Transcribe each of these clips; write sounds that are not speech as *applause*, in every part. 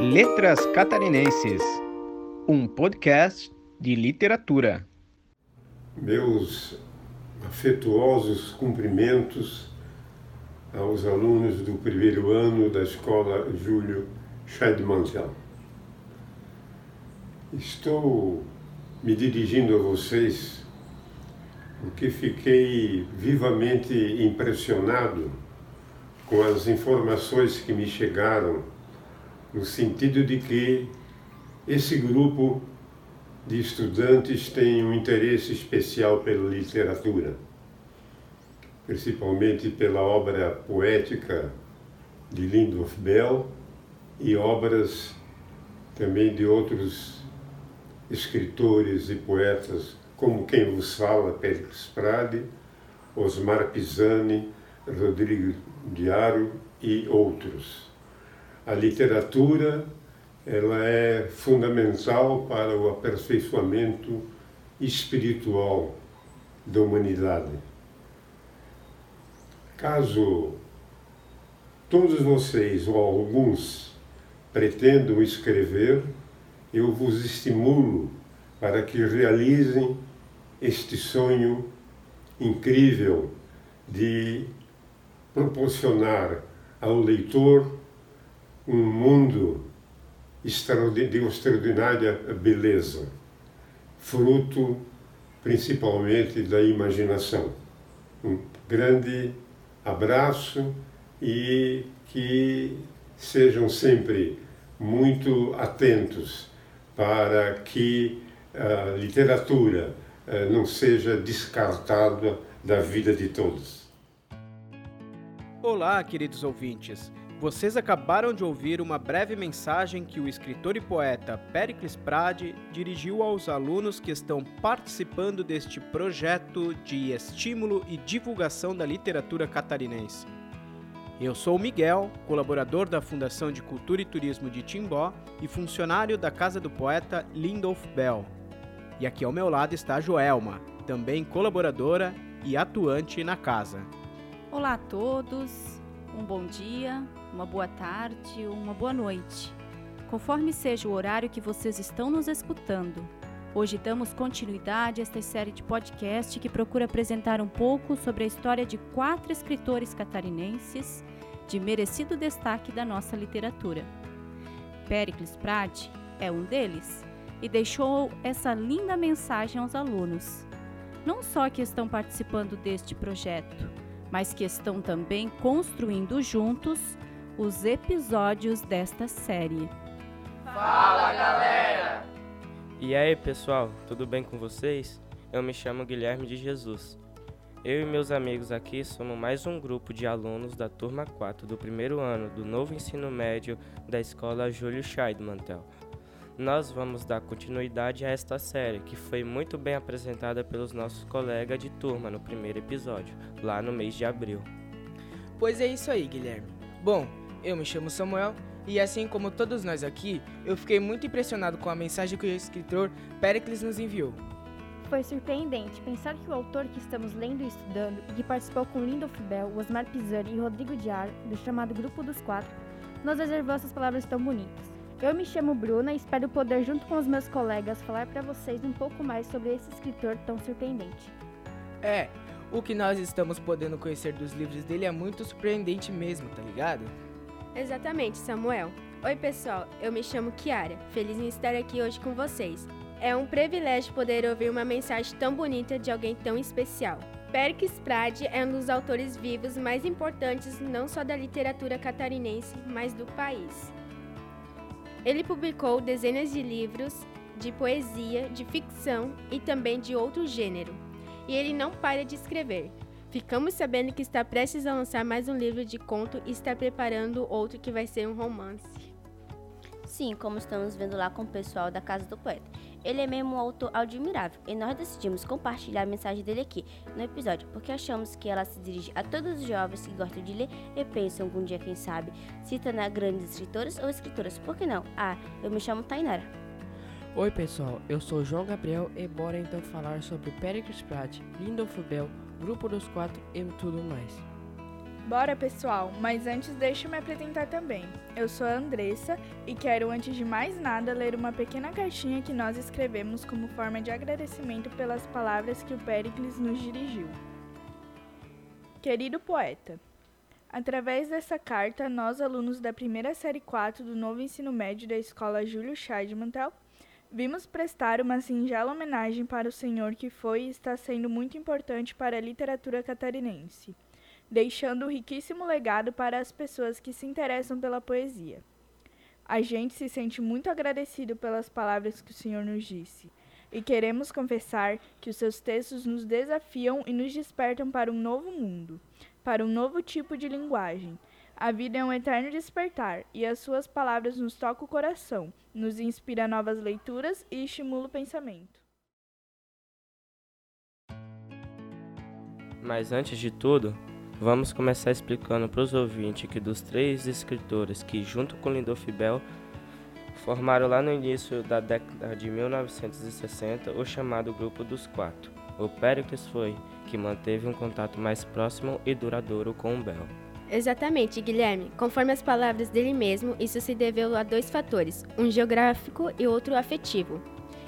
Letras Catarinenses, um podcast de literatura. Meus afetuosos cumprimentos aos alunos do primeiro ano da escola Júlio Scheidmantel. Estou me dirigindo a vocês porque fiquei vivamente impressionado com as informações que me chegaram, no sentido de que esse grupo de estudantes tem um interesse especial pela literatura, principalmente pela obra poética de Lindolf Bell e obras também de outros escritores e poetas, como quem vos fala, Péricles Prade, Osmar Pisani, Rodrigo Diário e outros. A literatura ela é fundamental para o aperfeiçoamento espiritual da humanidade. Caso todos vocês ou alguns pretendam escrever, eu vos estimulo para que realizem este sonho incrível de proporcionar ao leitor um mundo de extraordinária beleza, fruto principalmente da imaginação. Um grande abraço e que sejam sempre muito atentos para que a literatura eh, não seja descartada da vida de todos. Olá, queridos ouvintes. Vocês acabaram de ouvir uma breve mensagem que o escritor e poeta Pericles Prade dirigiu aos alunos que estão participando deste projeto de estímulo e divulgação da literatura catarinense. Eu sou Miguel, colaborador da Fundação de Cultura e Turismo de Timbó e funcionário da Casa do Poeta Lindolf Bell. E aqui ao meu lado está Joelma, também colaboradora e atuante na casa. Olá a todos, um bom dia, uma boa tarde, uma boa noite. Conforme seja o horário que vocês estão nos escutando. Hoje damos continuidade a esta série de podcast que procura apresentar um pouco sobre a história de quatro escritores catarinenses de merecido destaque da nossa literatura. Pericles Prade é um deles e deixou essa linda mensagem aos alunos. Não só que estão participando deste projeto, mas que estão também construindo juntos os episódios desta série. Fala galera! E aí pessoal, tudo bem com vocês? Eu me chamo Guilherme de Jesus. Eu e meus amigos aqui somos mais um grupo de alunos da turma 4 do primeiro ano do novo ensino médio da escola Júlio Scheidmantel nós vamos dar continuidade a esta série, que foi muito bem apresentada pelos nossos colegas de turma no primeiro episódio, lá no mês de abril. Pois é isso aí, Guilherme. Bom, eu me chamo Samuel e assim como todos nós aqui, eu fiquei muito impressionado com a mensagem que o escritor Pericles nos enviou. Foi surpreendente pensar que o autor que estamos lendo e estudando e que participou com Lindolf Bell, Osmar Pisani e Rodrigo Diar, do chamado Grupo dos Quatro, nos reservou essas palavras tão bonitas. Eu me chamo Bruna e espero poder, junto com os meus colegas, falar para vocês um pouco mais sobre esse escritor tão surpreendente. É, o que nós estamos podendo conhecer dos livros dele é muito surpreendente mesmo, tá ligado? Exatamente, Samuel. Oi, pessoal, eu me chamo Kiara. Feliz em estar aqui hoje com vocês. É um privilégio poder ouvir uma mensagem tão bonita de alguém tão especial. Perkins Prade é um dos autores vivos mais importantes não só da literatura catarinense, mas do país. Ele publicou dezenas de livros de poesia, de ficção e também de outro gênero. E ele não para de escrever. Ficamos sabendo que está prestes a lançar mais um livro de conto e está preparando outro que vai ser um romance. Sim, como estamos vendo lá com o pessoal da Casa do Poeta. Ele é mesmo um autor admirável e nós decidimos compartilhar a mensagem dele aqui no episódio porque achamos que ela se dirige a todos os jovens que gostam de ler e pensam algum dia, quem sabe, se tornar grandes escritores ou escritoras. Por que não? Ah, eu me chamo Tainara. Oi pessoal, eu sou João Gabriel e bora então falar sobre Pericles Pratt, Lindolf Bell, Grupo dos Quatro e tudo mais. Bora, pessoal, mas antes deixa eu me apresentar também. Eu sou a Andressa e quero, antes de mais nada, ler uma pequena cartinha que nós escrevemos como forma de agradecimento pelas palavras que o Péricles nos dirigiu. Querido poeta, através dessa carta, nós, alunos da primeira série 4 do novo ensino médio da escola Júlio Scheidemantel, vimos prestar uma singela homenagem para o senhor que foi e está sendo muito importante para a literatura catarinense deixando um riquíssimo legado para as pessoas que se interessam pela poesia. A gente se sente muito agradecido pelas palavras que o Senhor nos disse, e queremos confessar que os seus textos nos desafiam e nos despertam para um novo mundo, para um novo tipo de linguagem. A vida é um eterno despertar, e as suas palavras nos tocam o coração, nos inspira novas leituras e estimula o pensamento. Mas antes de tudo, Vamos começar explicando para os ouvintes que dos três escritores que, junto com Lindolf Bell, formaram lá no início da década de 1960 o chamado Grupo dos Quatro. O Péricles foi que manteve um contato mais próximo e duradouro com o Bell. Exatamente, Guilherme. Conforme as palavras dele mesmo, isso se deveu a dois fatores, um geográfico e outro afetivo.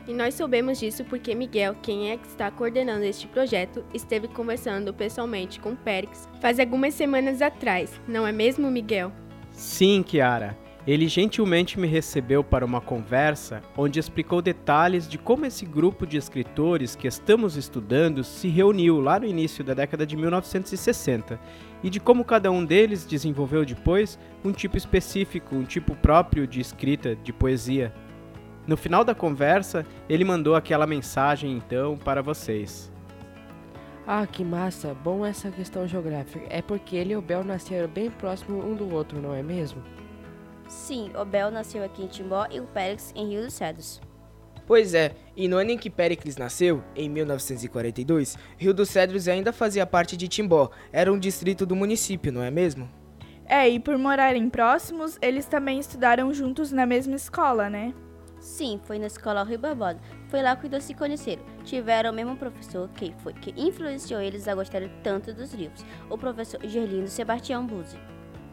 E nós soubemos disso porque Miguel, quem é que está coordenando este projeto, esteve conversando pessoalmente com Périx faz algumas semanas atrás, não é mesmo, Miguel? Sim, Kiara. Ele gentilmente me recebeu para uma conversa onde explicou detalhes de como esse grupo de escritores que estamos estudando se reuniu lá no início da década de 1960 e de como cada um deles desenvolveu depois um tipo específico, um tipo próprio de escrita, de poesia. No final da conversa, ele mandou aquela mensagem então para vocês. Ah, que massa! Bom essa questão geográfica. É porque ele e o Bel nasceram bem próximo um do outro, não é mesmo? Sim, o Bel nasceu aqui em Timbó e o Périx em Rio dos Cedros. Pois é, e no ano em que Péricles nasceu, em 1942, Rio dos Cedros ainda fazia parte de Timbó, era um distrito do município, não é mesmo? É, e por morarem próximos, eles também estudaram juntos na mesma escola, né? Sim, foi na escola Rio Barbosa. Foi lá que dois se conheceram. Tiveram o mesmo professor que foi que influenciou eles a gostar tanto dos livros, o professor Gerlindo Sebastião Buzzi.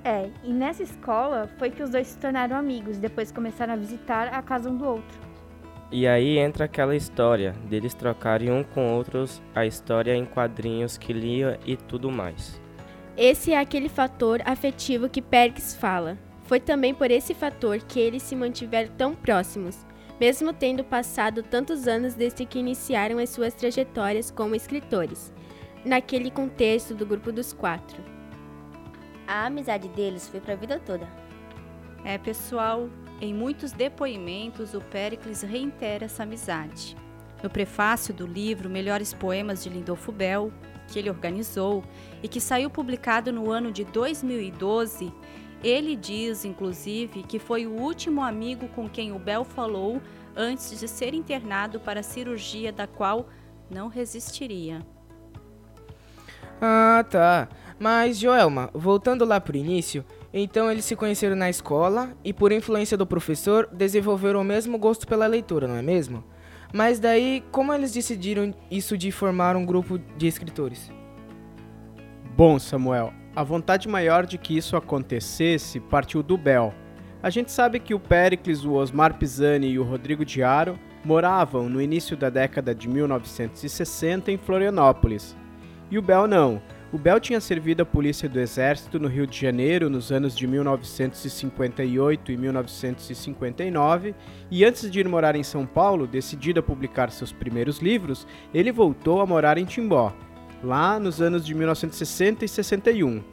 É, e nessa escola foi que os dois se tornaram amigos e depois começaram a visitar a casa um do outro. E aí entra aquela história deles trocarem um com outros a história em quadrinhos que lia e tudo mais. Esse é aquele fator afetivo que Perkins fala. Foi também por esse fator que eles se mantiveram tão próximos, mesmo tendo passado tantos anos desde que iniciaram as suas trajetórias como escritores, naquele contexto do grupo dos quatro. A amizade deles foi para a vida toda. É, pessoal, em muitos depoimentos o Péricles reitera essa amizade. No prefácio do livro Melhores Poemas de Lindolfo Bell, que ele organizou e que saiu publicado no ano de 2012, ele diz, inclusive, que foi o último amigo com quem o Bel falou antes de ser internado para a cirurgia da qual não resistiria. Ah, tá. Mas, Joelma, voltando lá pro início, então eles se conheceram na escola e, por influência do professor, desenvolveram o mesmo gosto pela leitura, não é mesmo? Mas daí, como eles decidiram isso de formar um grupo de escritores? Bom, Samuel, a vontade maior de que isso acontecesse partiu do Bel. A gente sabe que o Pericles, o Osmar Pisani e o Rodrigo Diaro moravam no início da década de 1960 em Florianópolis. E o Bel não. O Bel tinha servido a polícia do Exército no Rio de Janeiro nos anos de 1958 e 1959, e antes de ir morar em São Paulo, decidido a publicar seus primeiros livros, ele voltou a morar em Timbó lá nos anos de 1960 e 61.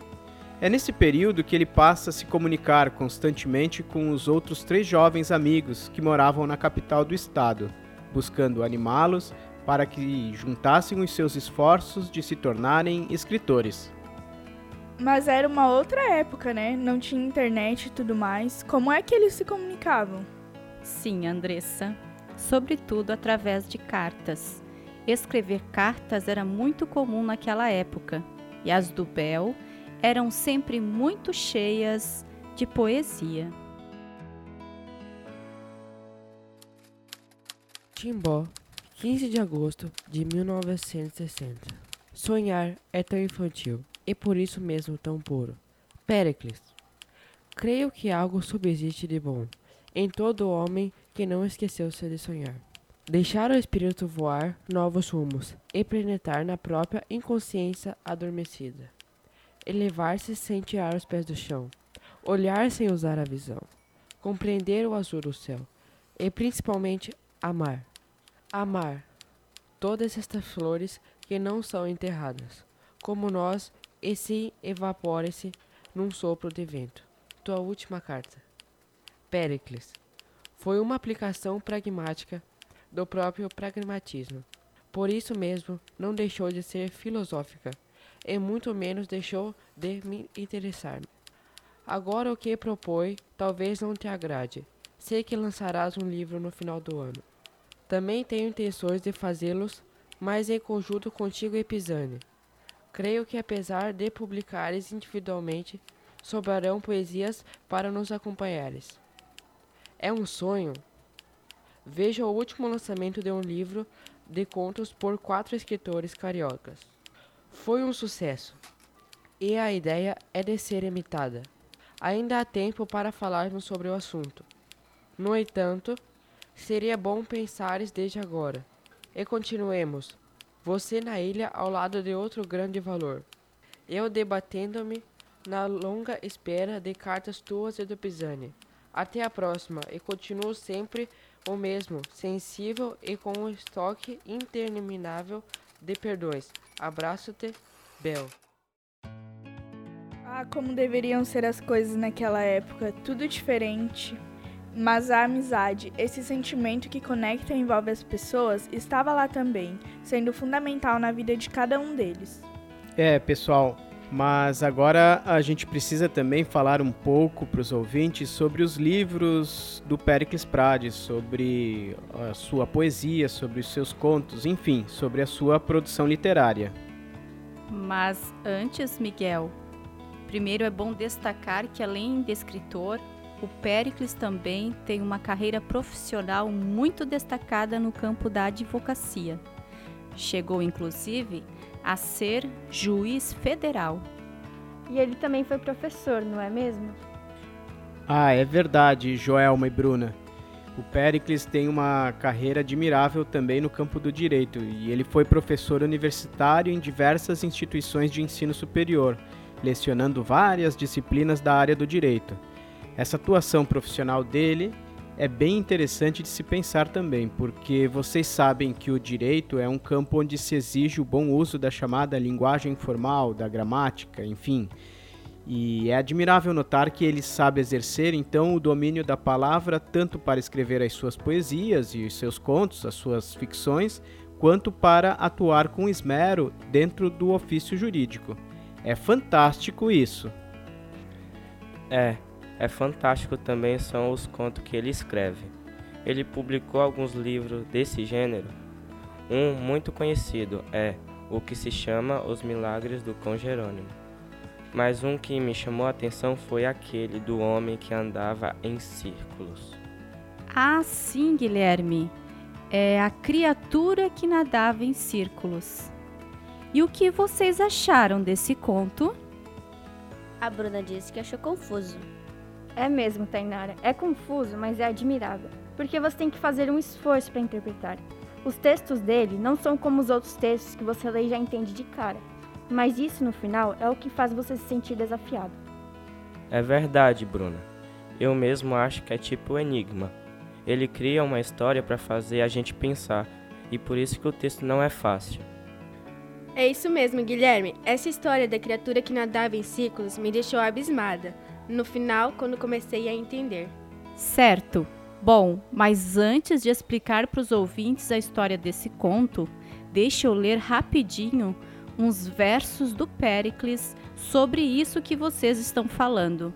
É nesse período que ele passa a se comunicar constantemente com os outros três jovens amigos que moravam na capital do estado, buscando animá-los para que juntassem os seus esforços de se tornarem escritores. Mas era uma outra época, né? Não tinha internet e tudo mais. Como é que eles se comunicavam? Sim, Andressa. Sobretudo através de cartas. Escrever cartas era muito comum naquela época, e as do Bel eram sempre muito cheias de poesia. Timbó, 15 de agosto de 1960. Sonhar é tão infantil. e por isso mesmo tão puro. Péricles, creio que algo subsiste de bom em todo homem que não esqueceu-se de sonhar. Deixar o espírito voar novos rumos e penetrar na própria inconsciência adormecida. Elevar-se sem tirar os pés do chão. Olhar sem usar a visão. Compreender o azul do céu. E principalmente amar. Amar todas estas flores que não são enterradas, como nós, e se evaporem-se num sopro de vento. Tua última carta. Péricles foi uma aplicação pragmática do próprio pragmatismo. Por isso mesmo, não deixou de ser filosófica, e muito menos deixou de me interessar. Agora o que propõe talvez não te agrade. Sei que lançarás um livro no final do ano. Também tenho intenções de fazê-los, mas em conjunto contigo e Pisani. Creio que apesar de publicares individualmente, sobrarão poesias para nos acompanhares. É um sonho? Veja o último lançamento de um livro de contos por quatro escritores cariocas. Foi um sucesso, e a ideia é de ser imitada. Ainda há tempo para falarmos sobre o assunto. No entanto, seria bom pensares desde agora. E continuemos. Você na ilha ao lado de outro grande valor. Eu debatendo-me na longa espera de cartas tuas e do Pisani. Até a próxima e continuo sempre o mesmo, sensível e com um estoque interminável de perdões. Abraço-te, Bel. Ah, como deveriam ser as coisas naquela época, tudo diferente. Mas a amizade, esse sentimento que conecta e envolve as pessoas, estava lá também, sendo fundamental na vida de cada um deles. É, pessoal, mas agora a gente precisa também falar um pouco para os ouvintes sobre os livros do Pericles Prades, sobre a sua poesia, sobre os seus contos, enfim, sobre a sua produção literária. Mas antes, Miguel, primeiro é bom destacar que além de escritor, o Pericles também tem uma carreira profissional muito destacada no campo da advocacia. Chegou inclusive a ser juiz federal. E ele também foi professor, não é mesmo? Ah, é verdade, Joelma e Bruna. O Pericles tem uma carreira admirável também no campo do direito e ele foi professor universitário em diversas instituições de ensino superior, lecionando várias disciplinas da área do direito. Essa atuação profissional dele é bem interessante de se pensar também, porque vocês sabem que o direito é um campo onde se exige o bom uso da chamada linguagem formal, da gramática, enfim. E é admirável notar que ele sabe exercer então o domínio da palavra tanto para escrever as suas poesias e os seus contos, as suas ficções, quanto para atuar com esmero dentro do ofício jurídico. É fantástico isso. É, é fantástico também são os contos que ele escreve. Ele publicou alguns livros desse gênero. Um muito conhecido é o que se chama Os Milagres do Cão Jerônimo. Mas um que me chamou a atenção foi aquele do homem que andava em círculos. Ah, sim, Guilherme. É a criatura que nadava em círculos. E o que vocês acharam desse conto? A Bruna disse que achou confuso. É mesmo, Tainara. É confuso, mas é admirável, porque você tem que fazer um esforço para interpretar. Os textos dele não são como os outros textos que você lê e já entende de cara, mas isso no final é o que faz você se sentir desafiado. É verdade, Bruna. Eu mesmo acho que é tipo enigma. Ele cria uma história para fazer a gente pensar, e por isso que o texto não é fácil. É isso mesmo, Guilherme. Essa história da criatura que nadava em círculos me deixou abismada no final, quando comecei a entender. Certo. Bom, mas antes de explicar para os ouvintes a história desse conto, deixa eu ler rapidinho uns versos do Péricles sobre isso que vocês estão falando.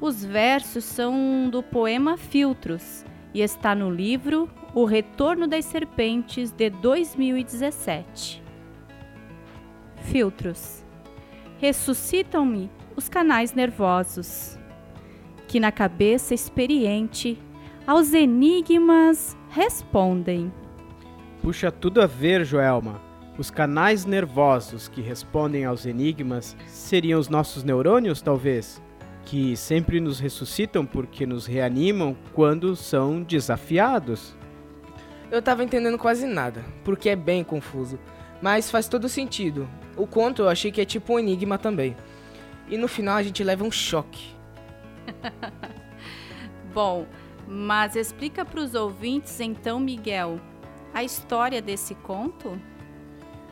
Os versos são do poema Filtros e está no livro O Retorno das Serpentes de 2017. Filtros. Ressuscitam-me os canais nervosos, que na cabeça experiente aos enigmas respondem. Puxa tudo a ver, Joelma. Os canais nervosos que respondem aos enigmas seriam os nossos neurônios, talvez? Que sempre nos ressuscitam porque nos reanimam quando são desafiados. Eu tava entendendo quase nada, porque é bem confuso. Mas faz todo sentido. O conto eu achei que é tipo um enigma também. E no final a gente leva um choque. *laughs* Bom, mas explica para os ouvintes então, Miguel, a história desse conto?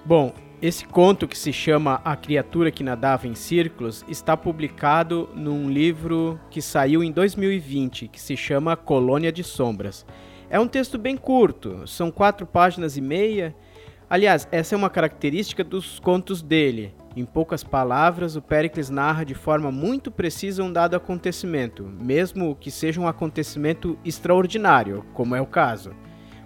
Bom, esse conto que se chama A Criatura que Nadava em Círculos está publicado num livro que saiu em 2020, que se chama Colônia de Sombras. É um texto bem curto, são quatro páginas e meia. Aliás, essa é uma característica dos contos dele. Em poucas palavras, o Péricles narra de forma muito precisa um dado acontecimento, mesmo que seja um acontecimento extraordinário, como é o caso.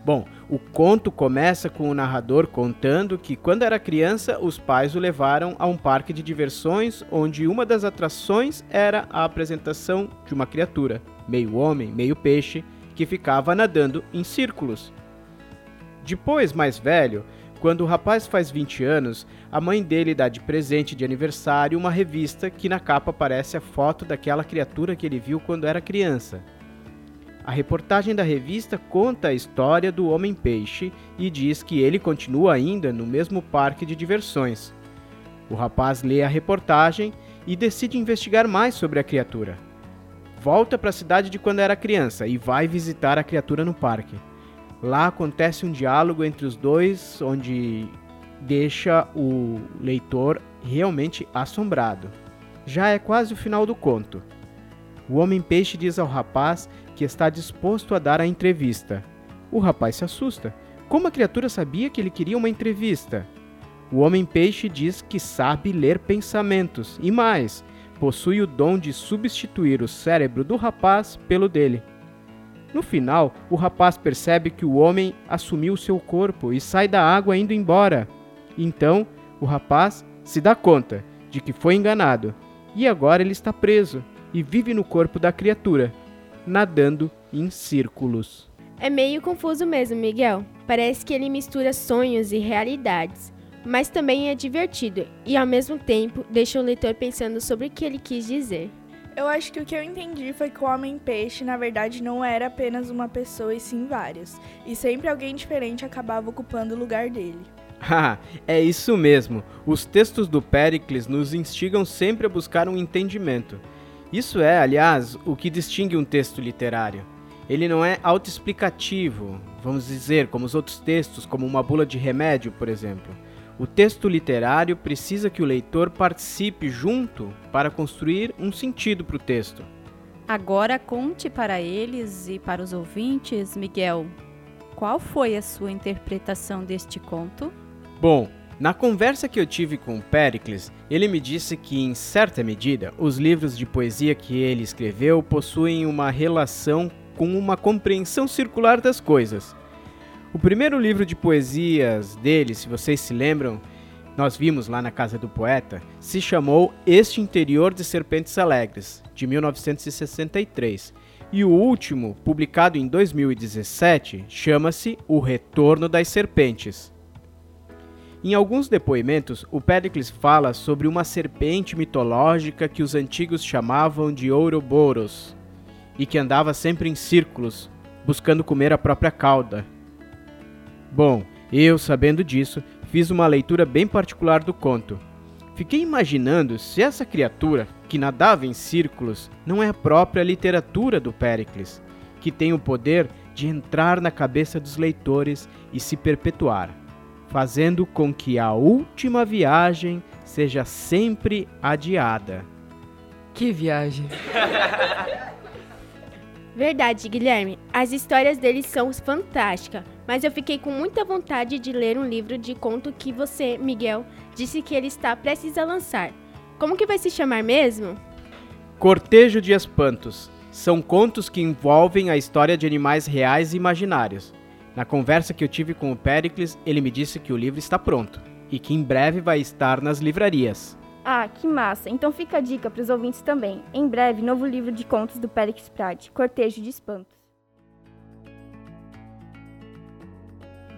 Bom, o conto começa com o narrador contando que, quando era criança, os pais o levaram a um parque de diversões onde uma das atrações era a apresentação de uma criatura, meio homem, meio peixe, que ficava nadando em círculos. Depois, mais velho, quando o rapaz faz 20 anos, a mãe dele dá de presente de aniversário uma revista que na capa aparece a foto daquela criatura que ele viu quando era criança. A reportagem da revista conta a história do Homem-Peixe e diz que ele continua ainda no mesmo parque de diversões. O rapaz lê a reportagem e decide investigar mais sobre a criatura. Volta para a cidade de quando era criança e vai visitar a criatura no parque. Lá acontece um diálogo entre os dois, onde deixa o leitor realmente assombrado. Já é quase o final do conto. O homem-peixe diz ao rapaz que está disposto a dar a entrevista. O rapaz se assusta. Como a criatura sabia que ele queria uma entrevista? O homem-peixe diz que sabe ler pensamentos e mais, possui o dom de substituir o cérebro do rapaz pelo dele. No final, o rapaz percebe que o homem assumiu seu corpo e sai da água indo embora. Então, o rapaz se dá conta de que foi enganado e agora ele está preso e vive no corpo da criatura, nadando em círculos. É meio confuso mesmo, Miguel. Parece que ele mistura sonhos e realidades, mas também é divertido e ao mesmo tempo deixa o leitor pensando sobre o que ele quis dizer. Eu acho que o que eu entendi foi que o Homem-Peixe, na verdade, não era apenas uma pessoa e sim vários, e sempre alguém diferente acabava ocupando o lugar dele. *laughs* Ah, é isso mesmo. Os textos do Péricles nos instigam sempre a buscar um entendimento. Isso é, aliás, o que distingue um texto literário. Ele não é autoexplicativo, vamos dizer, como os outros textos, como uma bula de remédio, por exemplo. O texto literário precisa que o leitor participe junto para construir um sentido para o texto. Agora conte para eles e para os ouvintes, Miguel, qual foi a sua interpretação deste conto? Bom, na conversa que eu tive com o Pericles, ele me disse que, em certa medida, os livros de poesia que ele escreveu possuem uma relação com uma compreensão circular das coisas. O primeiro livro de poesias dele, se vocês se lembram, nós vimos lá na Casa do Poeta, se chamou Este Interior de Serpentes Alegres, de 1963. E o último, publicado em 2017, chama-se O Retorno das Serpentes. Em alguns depoimentos, o Pericles fala sobre uma serpente mitológica que os antigos chamavam de Ouroboros e que andava sempre em círculos, buscando comer a própria cauda. Bom, eu, sabendo disso, fiz uma leitura bem particular do conto. Fiquei imaginando se essa criatura, que nadava em círculos, não é a própria literatura do Péricles, que tem o poder de entrar na cabeça dos leitores e se perpetuar, fazendo com que a última viagem seja sempre adiada. Que viagem! *laughs* Verdade, Guilherme. As histórias deles são fantásticas, mas eu fiquei com muita vontade de ler um livro de conto que você, Miguel, disse que ele está prestes a lançar. Como que vai se chamar mesmo? Cortejo de Espantos. São contos que envolvem a história de animais reais e imaginários. Na conversa que eu tive com o Pericles, ele me disse que o livro está pronto e que em breve vai estar nas livrarias. Ah, que massa! Então fica a dica para os ouvintes também. Em breve, novo livro de contos do Périx Prade, Cortejo de Espantos.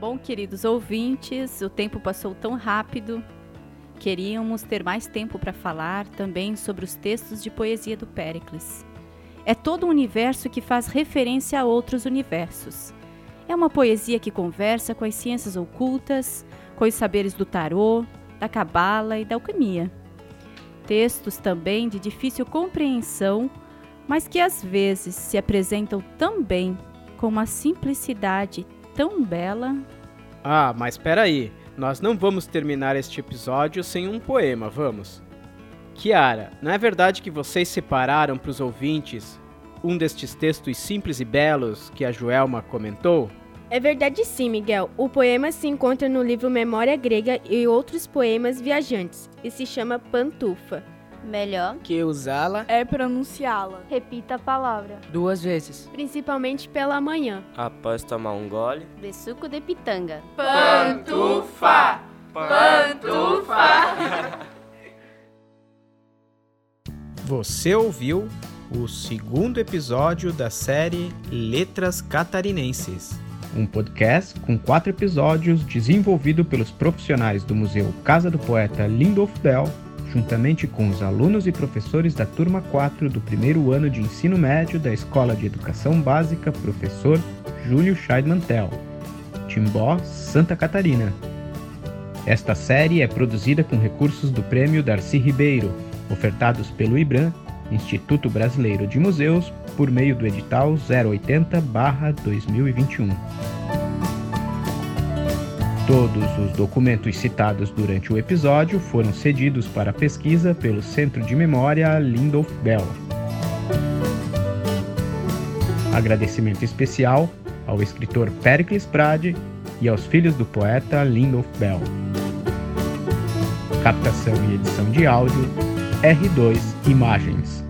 Bom, queridos ouvintes, o tempo passou tão rápido. Queríamos ter mais tempo para falar também sobre os textos de poesia do Péricles. É todo um universo que faz referência a outros universos. É uma poesia que conversa com as ciências ocultas, com os saberes do tarô, da cabala e da alquimia. Textos também de difícil compreensão, mas que às vezes se apresentam tão bem com uma simplicidade tão bela. Ah, mas espera aí, nós não vamos terminar este episódio sem um poema, vamos? Kiara, não é verdade que vocês separaram para os ouvintes um destes textos simples e belos que a Joelma comentou? É verdade sim, Miguel. O poema se encontra no livro Memória Grega e outros poemas viajantes e se chama Pantufa. Melhor que usá-la é pronunciá-la. Repita a palavra duas vezes, principalmente pela manhã. Após tomar um gole de suco de pitanga. Pantufa! Pantufa! *laughs* Você ouviu o segundo episódio da série Letras Catarinenses. Um podcast com quatro episódios desenvolvido pelos profissionais do Museu Casa do Poeta Lindolf Bell, juntamente com os alunos e professores da turma 4 do primeiro ano de ensino médio da Escola de Educação Básica Professor Júlio Scheidmantel, Timbó, Santa Catarina. Esta série é produzida com recursos do Prêmio Darcy Ribeiro, ofertados pelo IBRAM Instituto Brasileiro de Museus, por meio do edital 080-2021. Todos os documentos citados durante o episódio foram cedidos para pesquisa pelo Centro de Memória Lindolf Bell. Agradecimento especial ao escritor Pericles Prade e aos filhos do poeta Lindolf Bell. Captação e edição de áudio R2 Imagens.